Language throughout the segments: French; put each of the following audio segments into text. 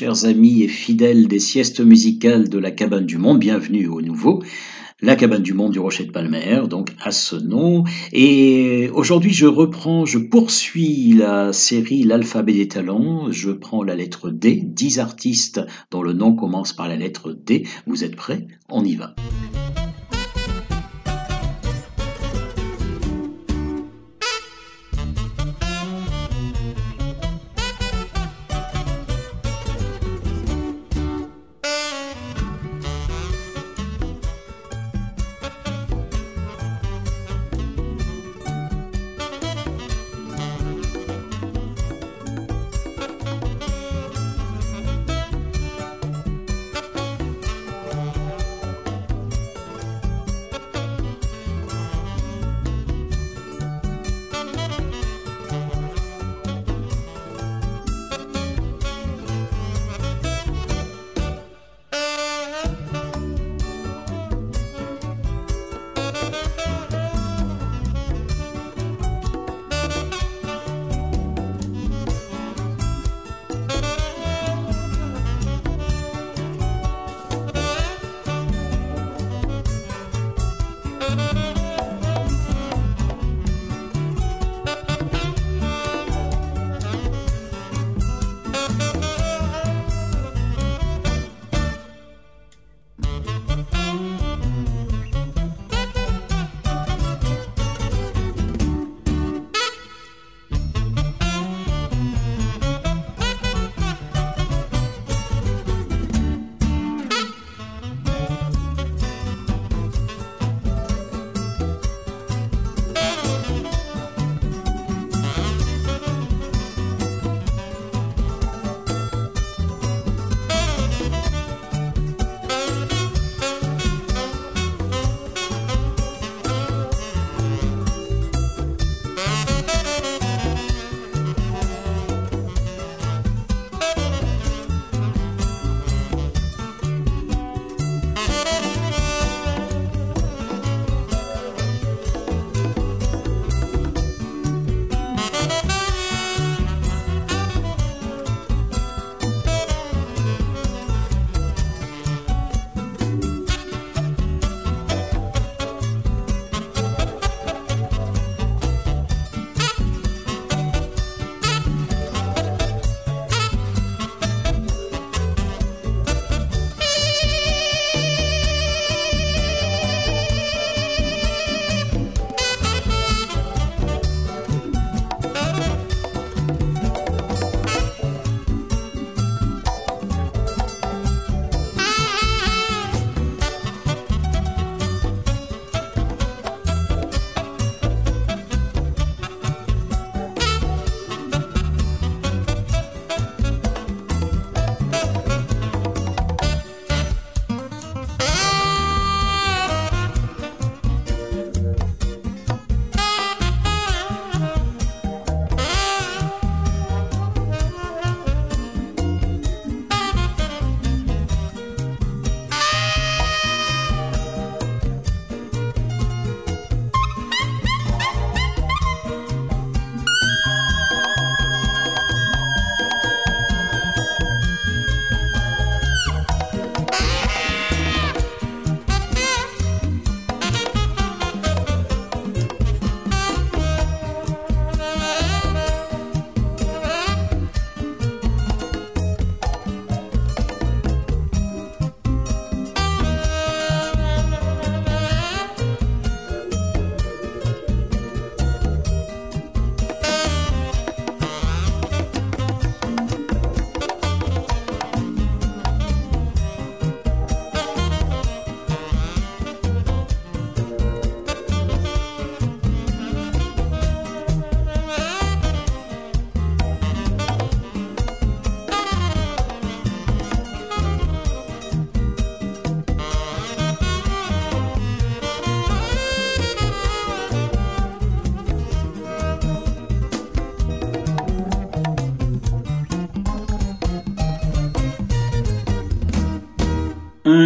chers amis et fidèles des siestes musicales de la cabane du monde, bienvenue au nouveau. La cabane du monde du Rocher de Palmer, donc à ce nom. Et aujourd'hui, je reprends, je poursuis la série L'alphabet des talents. Je prends la lettre D, 10 artistes dont le nom commence par la lettre D. Vous êtes prêts? On y va.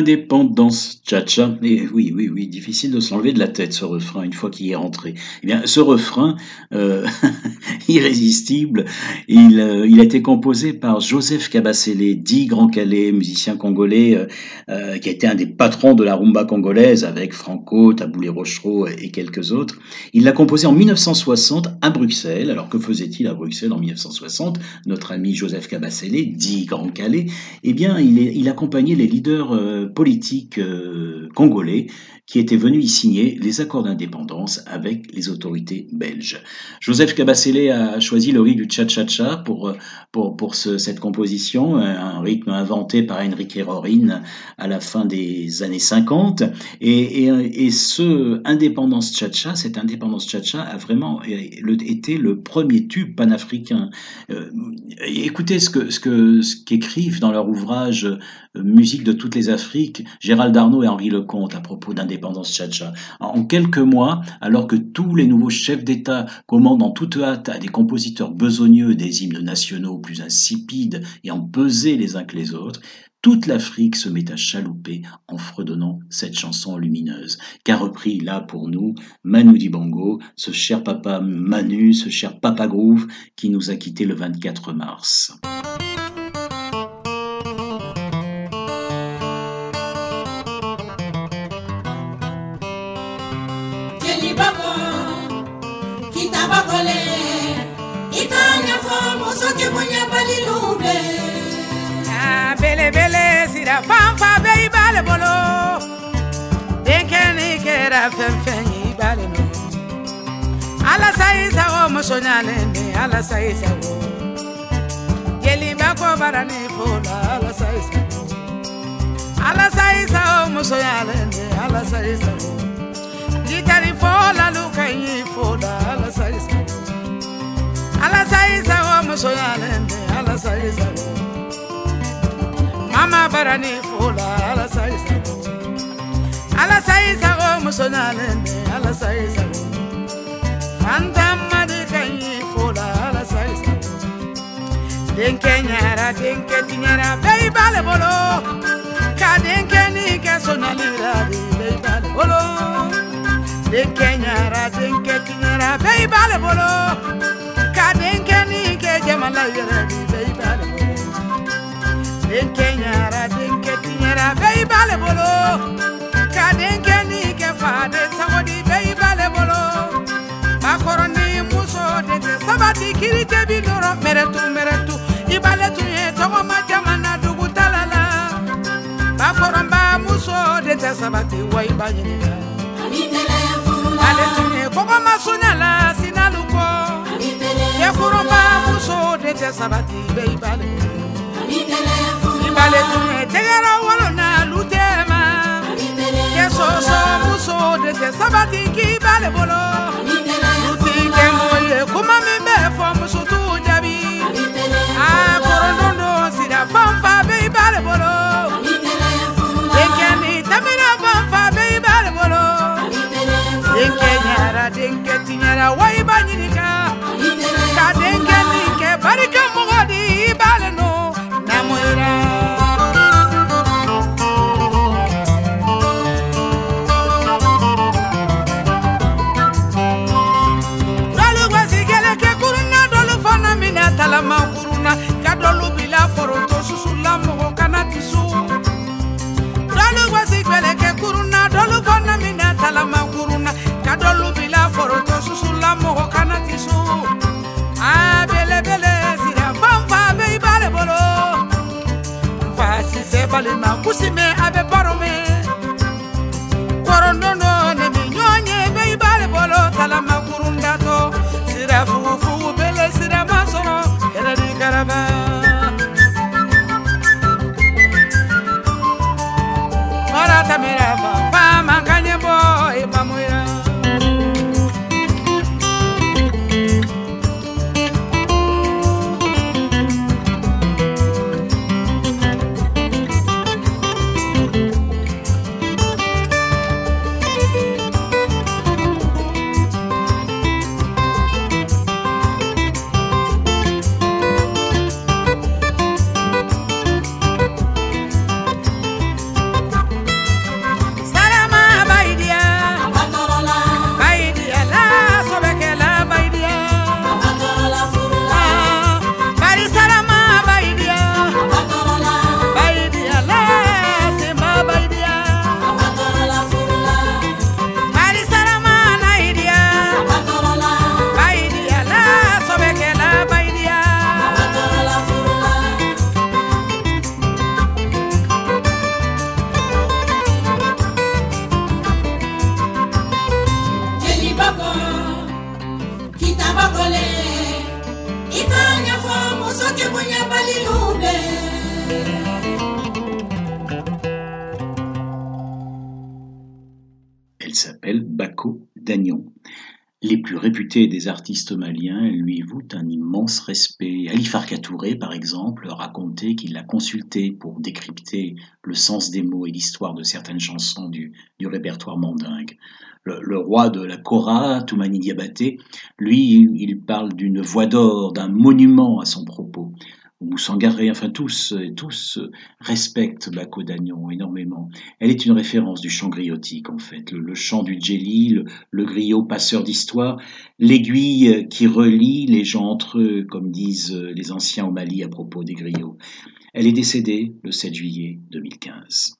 Indépendance cha-cha. Et oui, oui, oui, difficile de s'enlever de la tête ce refrain une fois qu'il est rentré. Eh bien, ce refrain, euh, irrésistible, il, euh, il a été composé par Joseph Kabasele, dit Grand Calais, musicien congolais, euh, euh, qui a été un des patrons de la rumba congolaise avec Franco, Taboulé Rochereau et quelques autres. Il l'a composé en 1960 à Bruxelles. Alors, que faisait-il à Bruxelles en 1960 Notre ami Joseph Kabasele, dit Grand Calais, eh bien, il, accompagnait les leaders politique euh, congolais qui était venu y signer les accords d'indépendance avec les autorités belges. Joseph Cabasele a choisi le rythme du cha-cha-cha pour, pour, pour ce, cette composition, un rythme inventé par Enrique Rorin à la fin des années 50. Et, ce indépendance cha-cha, cette indépendance cha-cha a vraiment été le premier tube panafricain. Euh, écoutez ce que ce que ce qu'écrivent dans leur ouvrage Musique de toutes les Afriques, Gérald Darnaud et Henri Lecomte à propos d'indépendance En quelques mois, alors que tous les nouveaux chefs d'État commandent en toute hâte à des compositeurs besogneux des hymnes nationaux plus insipides et en les uns que les autres, toute l'Afrique se met à chalouper en fredonnant cette chanson lumineuse, qu'a repris là pour nous Manu Dibango, ce cher papa Manu, ce cher papa Groove qui nous a quittés le 24 mars. kɛra fɛn fɛn ye i b'ale nɔ alasa i sago muso ɲalen de alasa i sago jeliba ko bara ni fo la alasa i sago alasa i sago ala ɲalen de alasa i sago jitari fo la lu ka ɲi fo la alasa i sago alasa i sago muso ɲalen de alasa i sago mama bara ni fo la alasa i sago. Ala sai sago musonalene ala sai sago fantama de kanyi fola ala sai sago denke nyara denke tinyara bei bale bolo ka denke ni ke sonalira de bei bale bolo denke nyara denke tinyara bei bale bolo ka denke ni ke jamala yere de bei bale bolo denke nyara denke tinyara bei bale bolo sabati kiri tebi nɔrɔ mɛrɛtu mɛrɛtu i b'ale tun ye tɔgɔma jamana dugutala la bakɔrɔnba muso de tɛ sabati wa i b'a ɲininka. ale tun ye kɔgɔmasunya la sinalu kɔ cɛkɔrɔba muso de tɛ sabati bɛɛ i b'ale. i b'ale tun ye tɛgɛrɛ wolonwula soso muso de te sabati ki bale bolo. Luti ke moye kuma min bɛ fɔ muso tu jabi. A korondondo sira fanfa bɛ i bale bolo. Denkɛ ni tamina fanfa bɛ i bale bolo. Denkɛ ɲara denkɛ tiɲɛra wa i b'a ɲininka ka denkɛ nin kɛ barika mɔgɔ di dɔlu b'i la foronto susu la su. Dɔlu gosi gbɛlɛkɛ kurun na dɔlu fana talama kurun na ka dɔlu b'i la foronto susu su aa belebele sira fanfa bɛ i b'ale bolo. Nfa sise balima kusi mɛ a. plus réputés des artistes maliens lui vouent un immense respect. Ali Farka Touré, par exemple, racontait qu'il l'a consulté pour décrypter le sens des mots et l'histoire de certaines chansons du, du répertoire mandingue. Le, le, roi de la Kora, Toumani Diabaté, lui, il parle d'une voix d'or, d'un monument à son propos. Sangaré, enfin tous, tous respectent Bako Dagnon énormément. Elle est une référence du chant griotique en fait, le, chant du djeli, le, le griot passeur d'histoire, l'aiguille qui relie les gens entre eux, comme disent les anciens au Mali à propos des griots. Elle est décédée le 7 juillet 2015.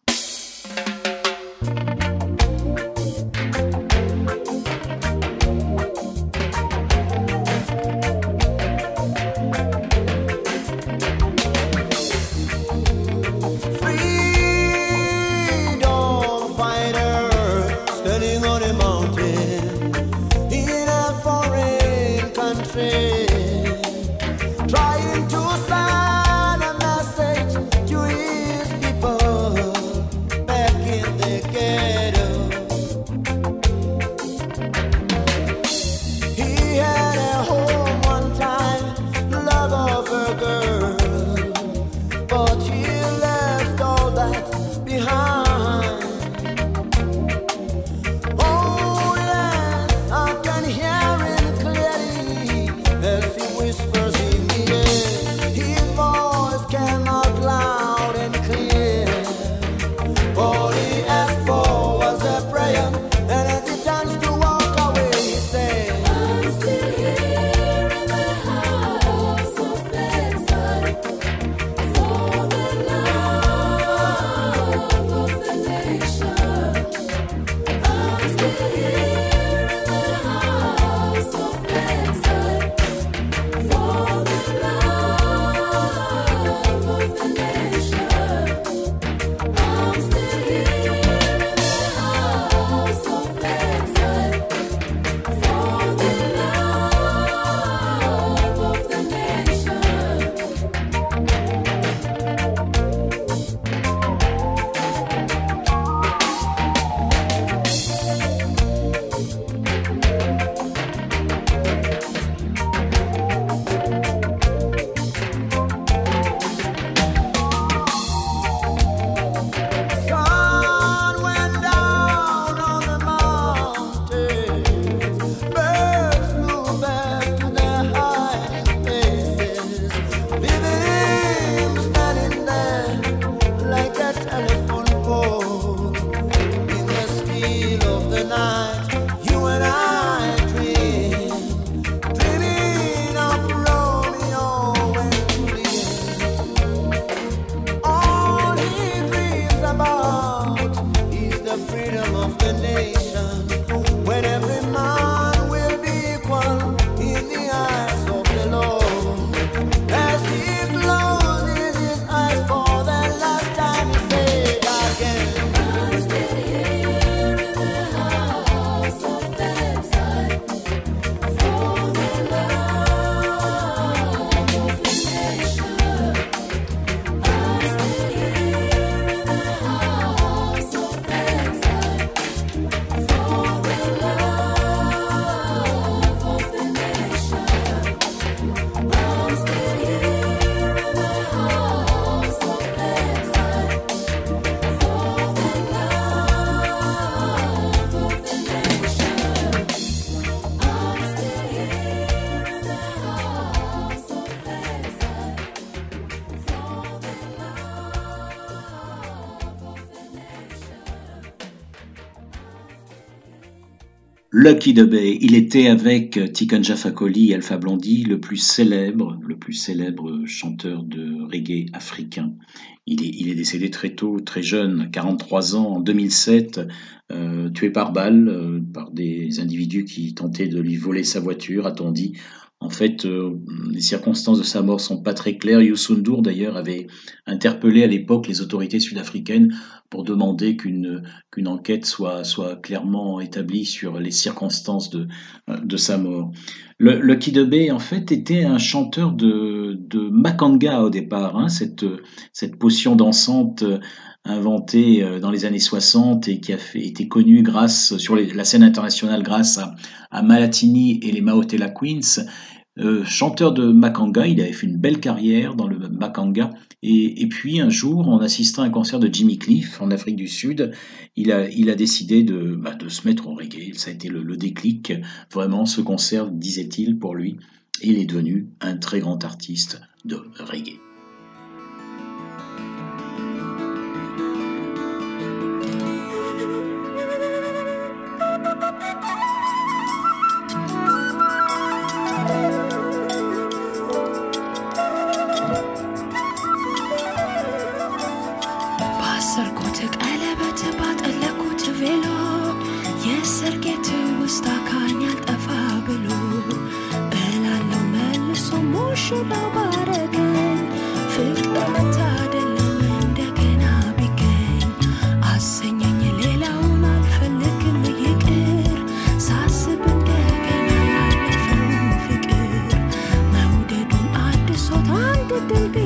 Lucky il était avec Tikan Jafakoli et Alpha Blondie le plus célèbre, chanteur de reggae africain. Il est, il est décédé très tôt, très jeune, 43 ans, en 2007, euh, tué par balle euh, par des individus qui tentaient de lui voler sa voiture, a-t-on dit, en fait, euh, les circonstances de sa mort sont pas très claires. Youssou N'Dour, d'ailleurs, avait interpellé à l'époque les autorités sud-africaines pour demander qu'une qu'une enquête soit, soit clairement établie sur les circonstances de, de sa mort. Le, le en fait, était un chanteur de, de Makanga au départ, hein, cette, cette potion dansante inventé euh, dans les années 60 et qui a été connu grâce sur la scène internationale grâce à, Malatini et les Maotella Queens. Euh, chanteur de Makanga, il avait fait une belle carrière dans le Makanga. Et, puis un jour, en assistant à un concert de Jimmy Cliff en Afrique du Sud, il a, décidé de, bah, de se mettre au reggae. Ça a été le, le déclic. Vraiment, ce concert, disait-il, pour lui, il est devenu un très grand artiste de reggae. take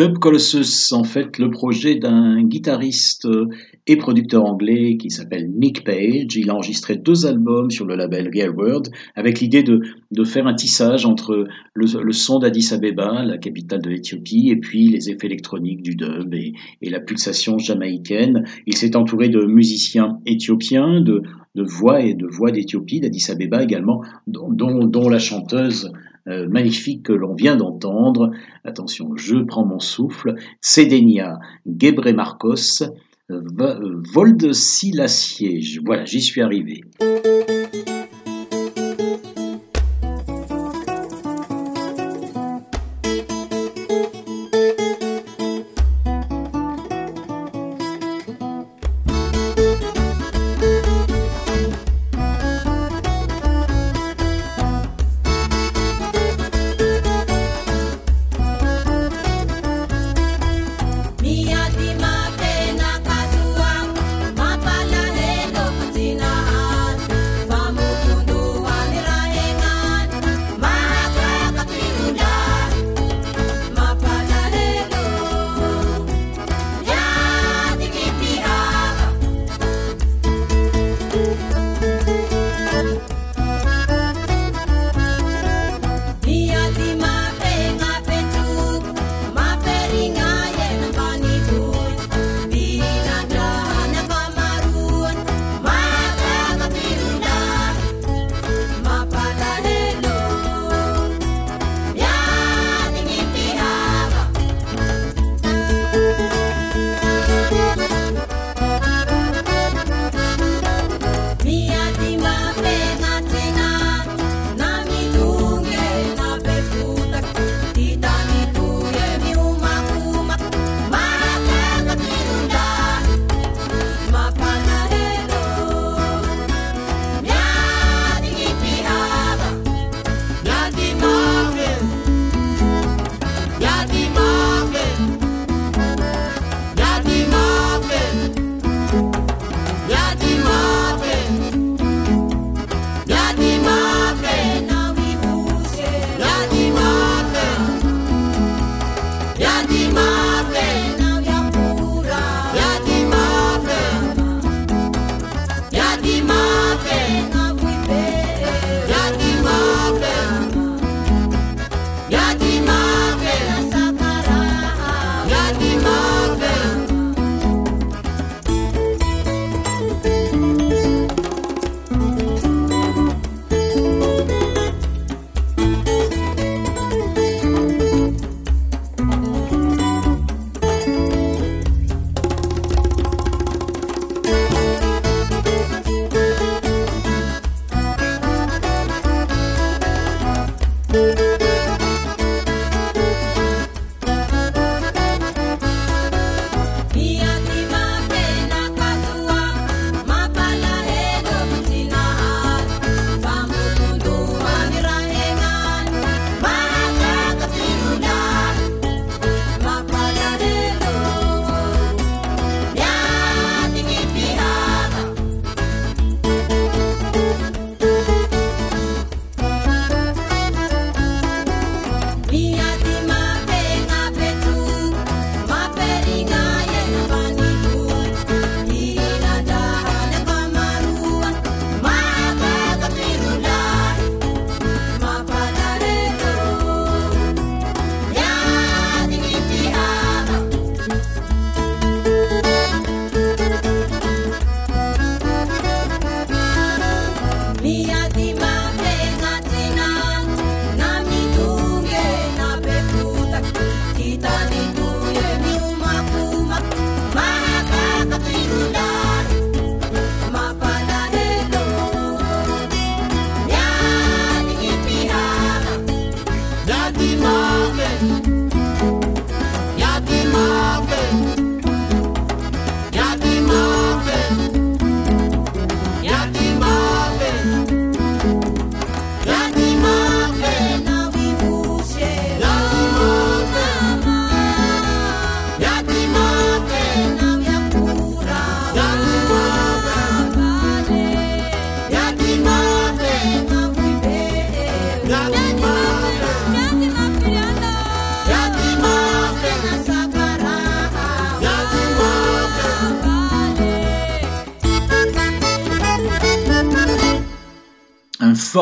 Dub Colossus, en fait, le projet d'un guitariste et producteur anglais qui s'appelle Nick Page. Il a enregistré deux albums sur le label Real World avec l'idée de, faire un tissage entre le, son d'Addis Abeba, la capitale de l'Éthiopie, et puis les effets électroniques du dub et, la pulsation jamaïcaine. Il s'est entouré de musiciens éthiopiens, de, voix et de voix d'Éthiopie, d'Addis Abeba également, dont la chanteuse euh, magnifique que l'on vient d'entendre. Attention, je prends mon souffle. Sedenia Gebre Marcos, euh, vol de Silassier. Voilà, j'y suis arrivé.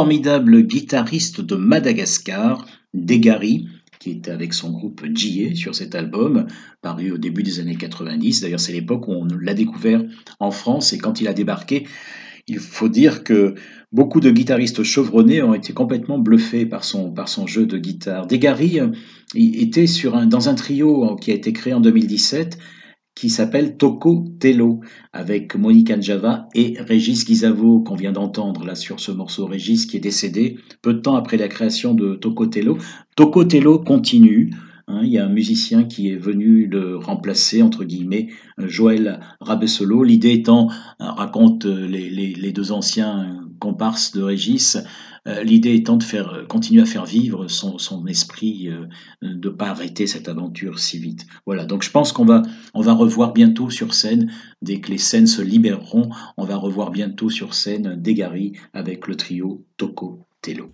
Formidable guitariste de Madagascar, Degari, qui était avec son groupe J.A. sur cet album, paru au début des années 90. D'ailleurs, c'est l'époque où on l'a découvert en France et quand il a débarqué, il faut dire que beaucoup de guitaristes chevronnés ont été complètement bluffés par son, jeu de guitare. Degari euh, était dans un trio qui a été créé en 2017 qui s'appelle Toko Tello, avec Monique Anjava et Régis Guizavo, qu'on vient d'entendre là sur ce morceau. Régis qui est décédé peu de temps après la création de Toko Tello. Toko Tello continue. Hein, il y a un musicien qui est venu le remplacer, entre guillemets, Joël Rabessolo. L'idée étant, hein, raconte les, les, les, deux anciens comparses de Régis, euh, l'idée étant de faire euh, continuer à faire vivre son, esprit, euh, de ne pas arrêter cette aventure si vite. Voilà, donc je pense qu'on va, on va revoir bientôt sur scène, dès que les scènes se libéreront, on va revoir bientôt sur scène Degari avec le trio Toko Tello.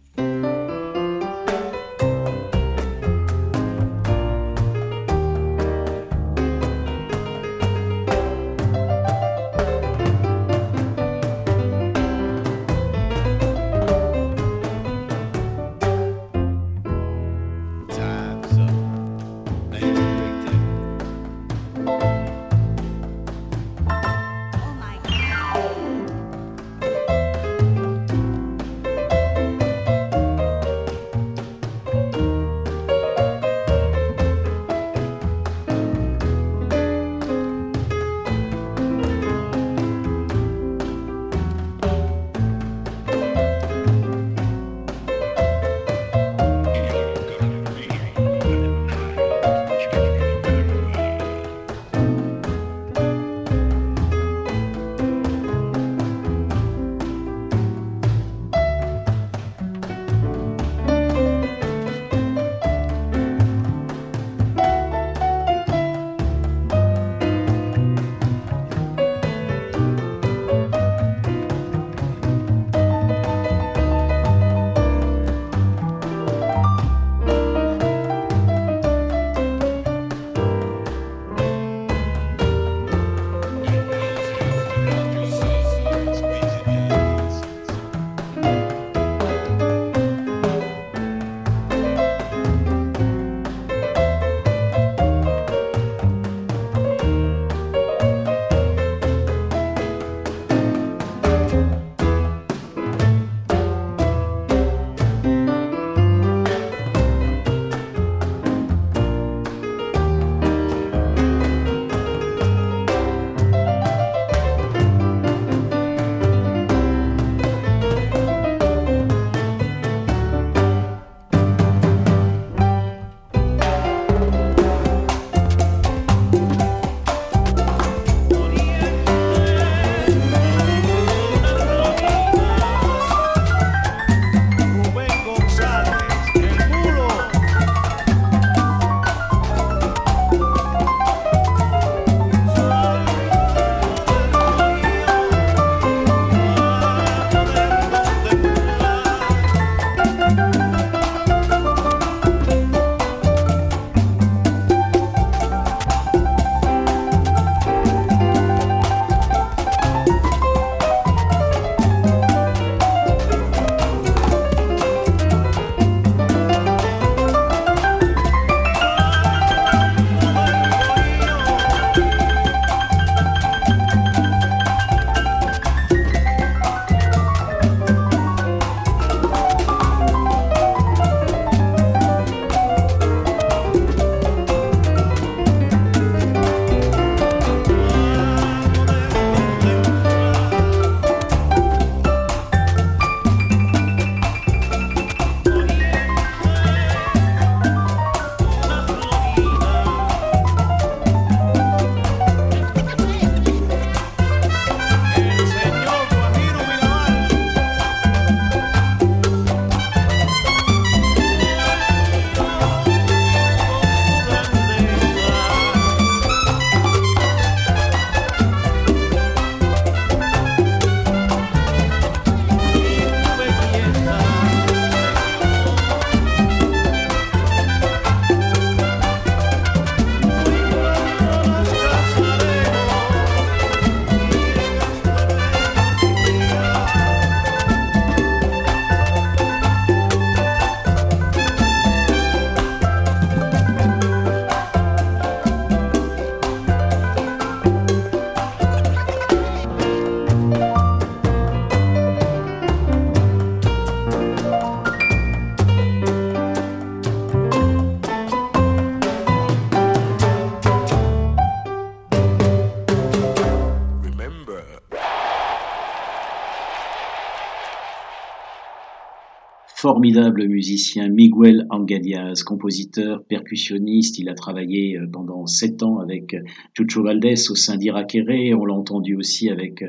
Formidable musicien Miguel Angadias, compositeur, percussionniste. Il a travaillé euh, pendant sept ans avec Chucho Valdés au sein d'Irakere. On l'a entendu aussi avec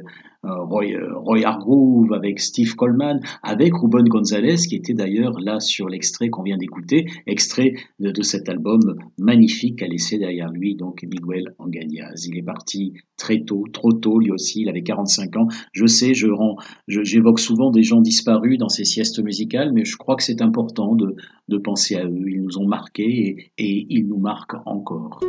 euh, Roy, euh, Roy Hargrove, avec Steve Coleman, avec Ruben Gonzalez, qui était d'ailleurs là sur l'extrait qu'on vient d'écouter, extrait de, cet album magnifique qu'a laissé derrière lui donc Miguel Angadias. Il est parti très tôt, trop tôt lui aussi, il avait 45 ans. Je sais, je rends, j'évoque souvent des gens disparus dans ces siestes musicales, mais je crois que c'est important de, penser à eux. Ils nous ont marqués et ils nous marquent encore.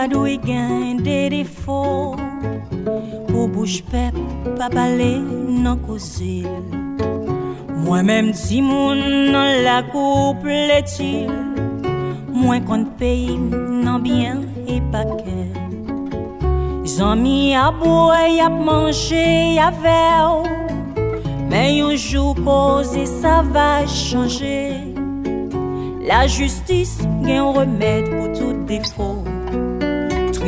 Pas doué gain des défauts. Pour bouche pep, pas parler, non causer. Moi-même, si mon non la coupe les moins qu'on paye, non bien et pas que. Ils ont mis à boire, à manger, à verre. Mais un jour, ça va changer. La justice un remède pour tout défaut.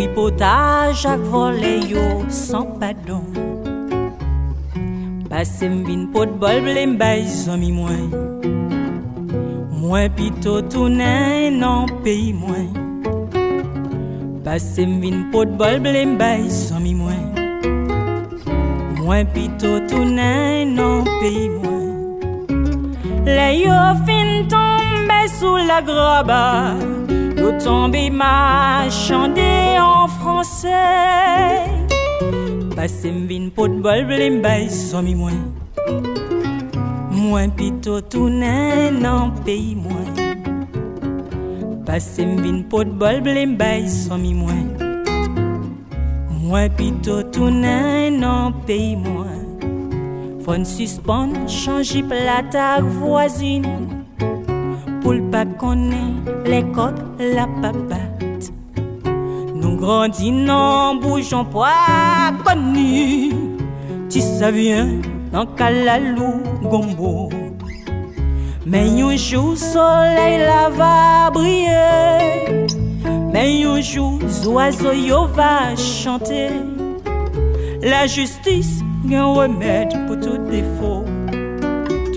Tripotage à voler yo sans pardon. Passe m'vin pot bol blé bay zami moins. Moins pito tourner non pays moins. Passe m'vin pot bol blé bay zami moins. Moins pito tourner non pays moins. Les yo fin tombé sous la graba. Nous tombé marchandé en français. Passe m'vin pot bol blim bay somi moins. Moins tourner non pays moins. Passe m'vin pot bol blim bay somi moins. Moins pito tourner non pays moins. Fon suspend, changer plata voisine Pour pas connaître les coques, la papate. Nous grandis, non, bougeons pas connu. Si ça vient dans Kalalou, Gombo. Mais un jour, soleil la va briller. Mais un jour, oiseau va chanter. La justice un remède pour tout défaut.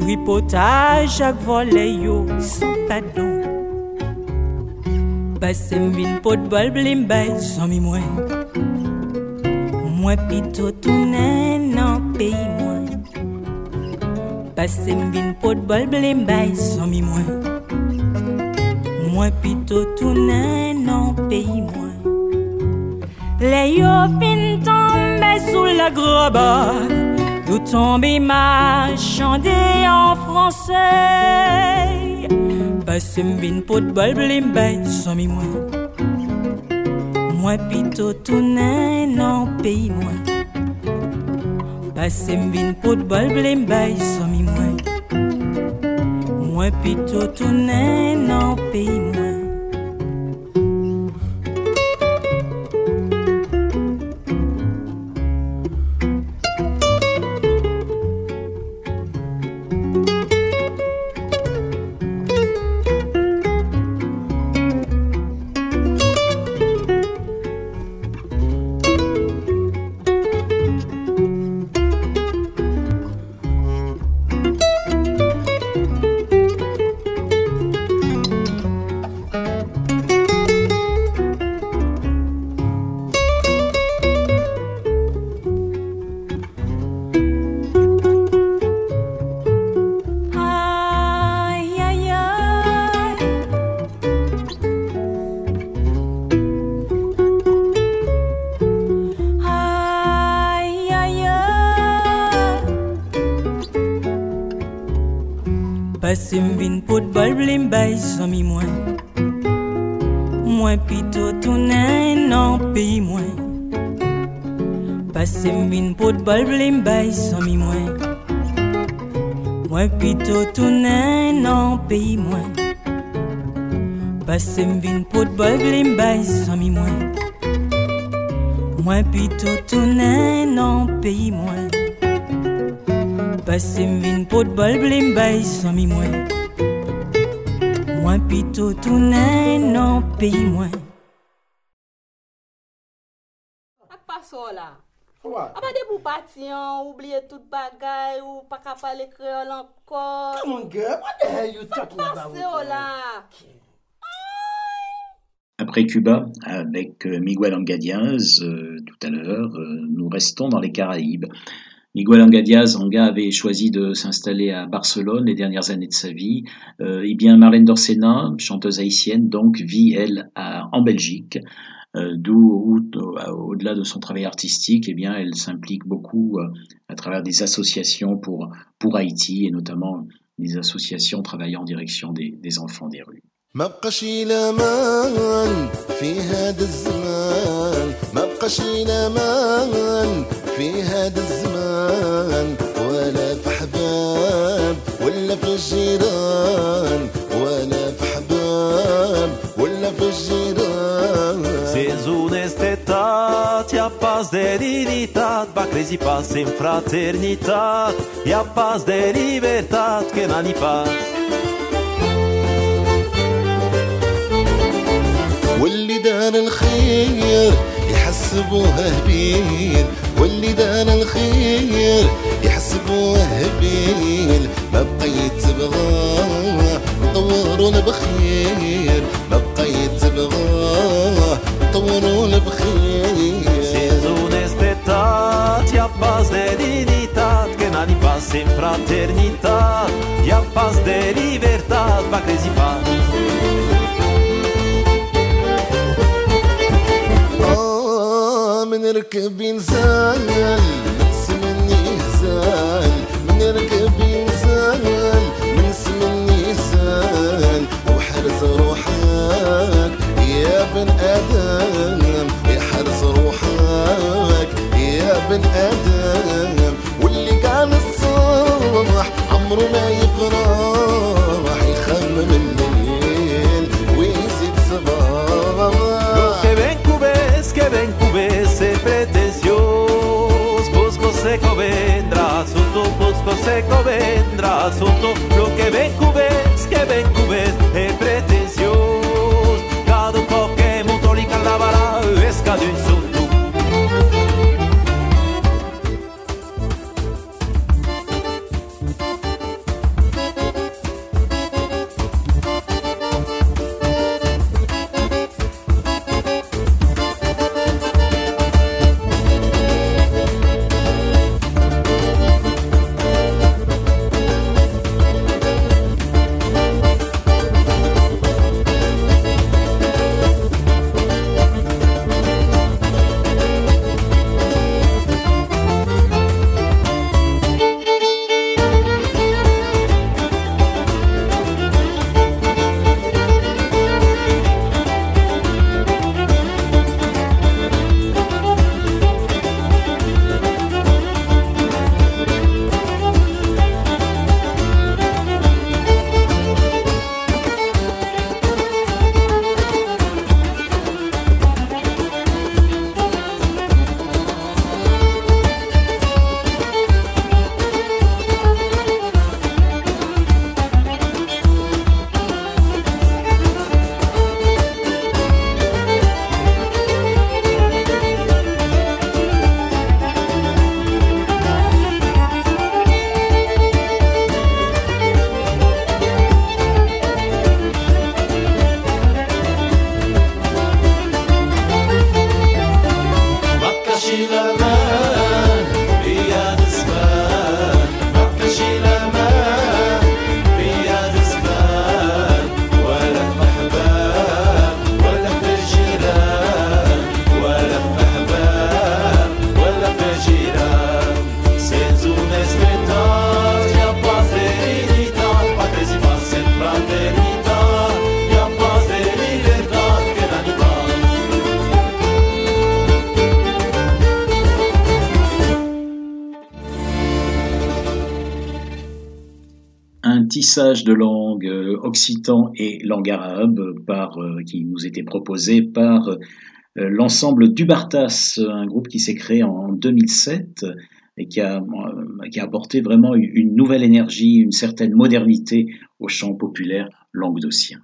Tripotage à voler yo sans pardon. Passe m'vin pot bol blim bay sans mi moins. Moi pito tourner non pays moins. Passe m'vin pot bol blim bay sans mi moins. Moi pito tourner non pays moins. Les yo fin tombé sous la groba. Nous tombés marchandés en français. Passe m'vin pot bol blim bay sans mi moins. Moi pito tourner non pays moins. Passe m'vin pot bol blim bay sans mi moins. Moi pito tourner non pays moins. Bay somi moins. Moins pito tourner non pays moins. Passe m'vin pot bol blim bay somi moins. Moins pito tourner non pays moins. Passe m'vin pot bol blim bay somi moins. Moins pito tourner non pays moins. Presse vin pot bol blim bay sami mwen Mwen pito tounen nan peyi mwen Paso la. Aba de pou pati an, oubliye tout bagay Ou pa ka pale kreol ankor Come on girl, what the hell you talking about? La. Après Cuba, avec euh, Miguel Angadiaz euh, tout à l'heure, euh, nous restons dans les Caraïbes. Miguel Angadiaz, Anga avait choisi de s'installer à Barcelone les dernières années de sa vie. Euh, et bien Marlène Dorsena, chanteuse haïtienne, donc vit elle en Belgique. Euh, D'où, au-delà de son travail artistique, eh bien, elle s'implique beaucoup euh, à travers des associations pour, pour Haïti et notamment des associations travaillant en direction des, des enfants des rues. الجيران ولا في حباب ولا في الجيران ولا في حباب ولا في الجيران. سيزون استيتات يا باس ديريتات باكريزي باس انفراترنيتات يا باس ديريبرتات كناني باس واللي دار الخير يحسبوها بير واللي دان الخير يحسبوه هبيل. ما بقيت تبغى طورون بخير. ما بقيت تبغى طورون بخير. سيزون استيتات يا باز ديدينيتات كناني باز فراترنيتات يا باز ديليبرتات باكريزي باكريزي نركب نزال ننسى مني يهزال نزال ننسى مني يهزال روحك يا بن آدم احرز روحك يا بن آدم. واللي قال الصبح عمره ما يفرح يخمم النوم. Seco vendrá asunto, busco seco vendrá asunto. Lo que ven cubes, que ven cubes, de langue euh, occitan et langue arabe euh, qui nous était proposé par euh, l'ensemble du Bartas, un groupe qui s'est créé en 2007 et qui a, qui a apporté vraiment une nouvelle énergie, une certaine modernité au chant populaire languedocien.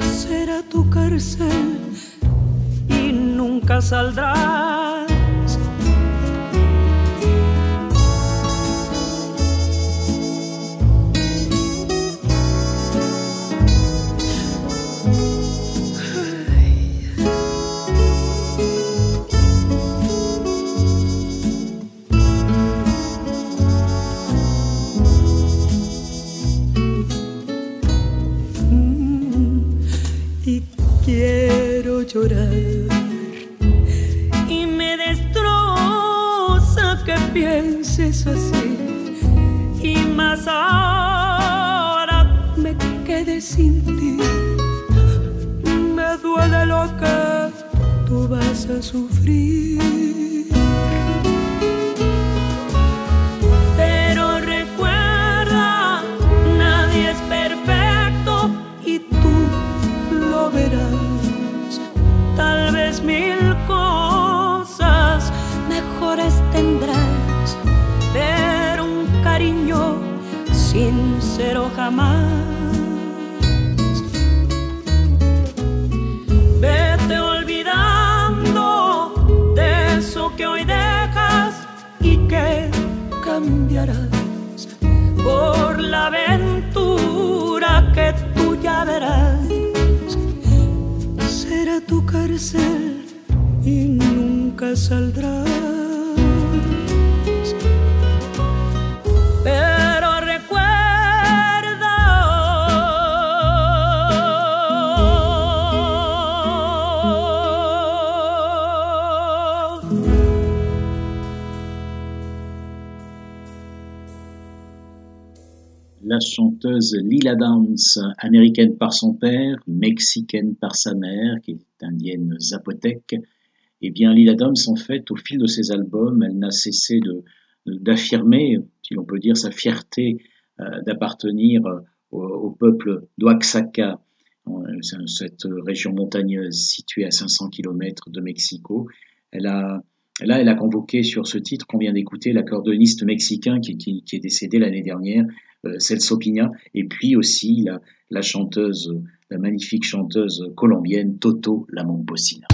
Será tu cárcel y nunca saldrás. Y me destroza que pienses así. Y más ahora me quedé sin ti. Me duele lo que tú vas a sufrir Vete olvidando de eso que hoy dejas y que cambiarás por la aventura que tú ya verás tu cárcel y nunca saldrás. Chanteuse Lila Downs, américaine par son père, mexicaine par sa mère, qui indienne zapotèque, eh bien Lila Downs, en fait, au fil de ses albums, elle n'a cessé d'affirmer, si l'on peut dire, sa fierté euh, d'appartenir euh, au, peuple d'Oaxaca, cette région montagneuse située à 500 km de Mexico. Elle a, là, elle a convoqué sur ce titre qu'on vient d'écouter l'accordoniste mexicain qui, qui, est décédé l'année dernière, euh, Celso Piña, et puis aussi la, la chanteuse la magnifique chanteuse colombienne Toto La Momposina.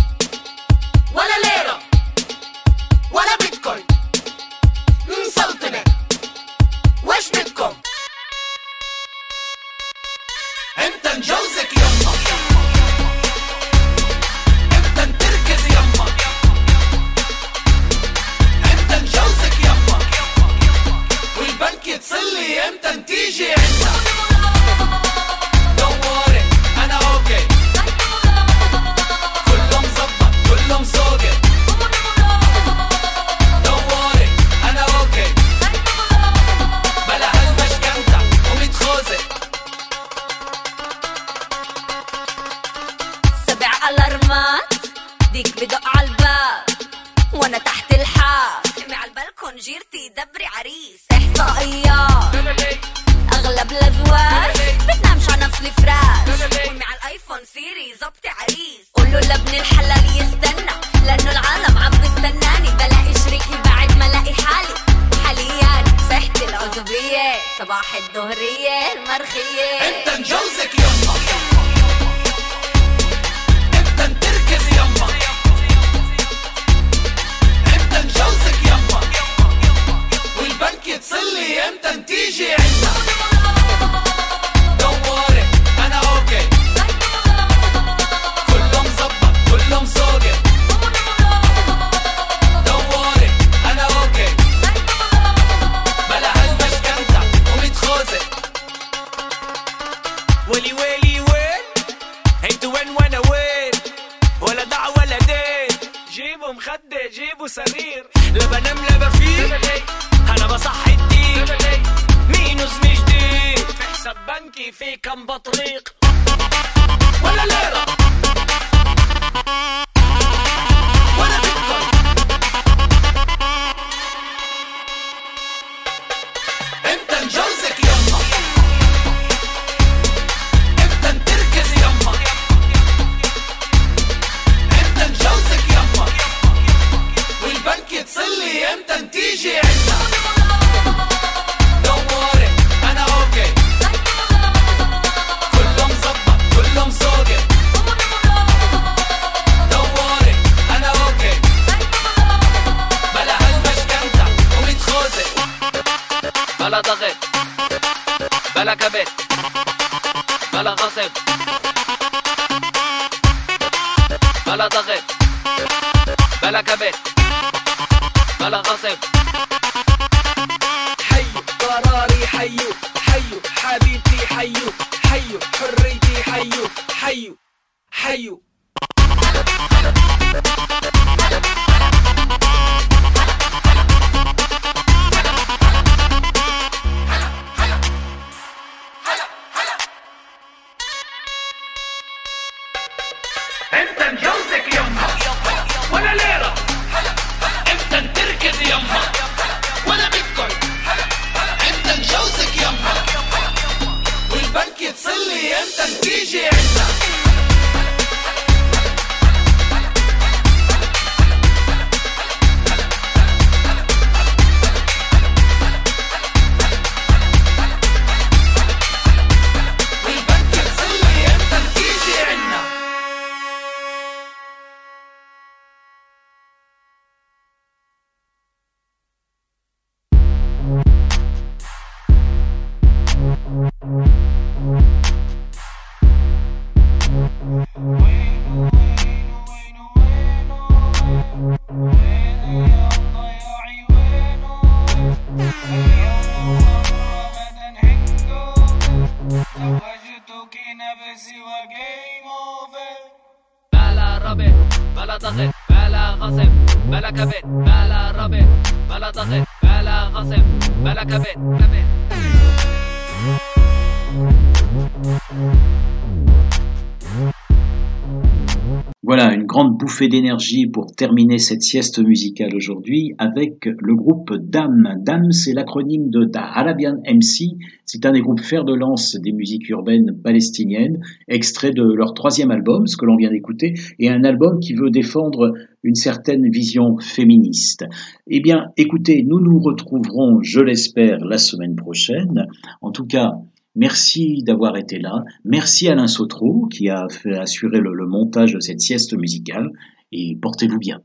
bouffée d'énergie pour terminer cette sieste musicale aujourd'hui avec le groupe DAM. DAM, c'est l'acronyme de Da Arabian MC. C'est un des groupes fer de lance des musiques urbaines palestiniennes, extrait de leur troisième album, ce que l'on vient d'écouter, et un album qui veut défendre une certaine vision féministe. Eh bien, écoutez, nous nous retrouverons, je l'espère, la semaine prochaine. En tout cas, Merci d'avoir été là. Merci Alain Sautreau qui a fait assurer le montage de cette sieste musicale et portez-vous bien.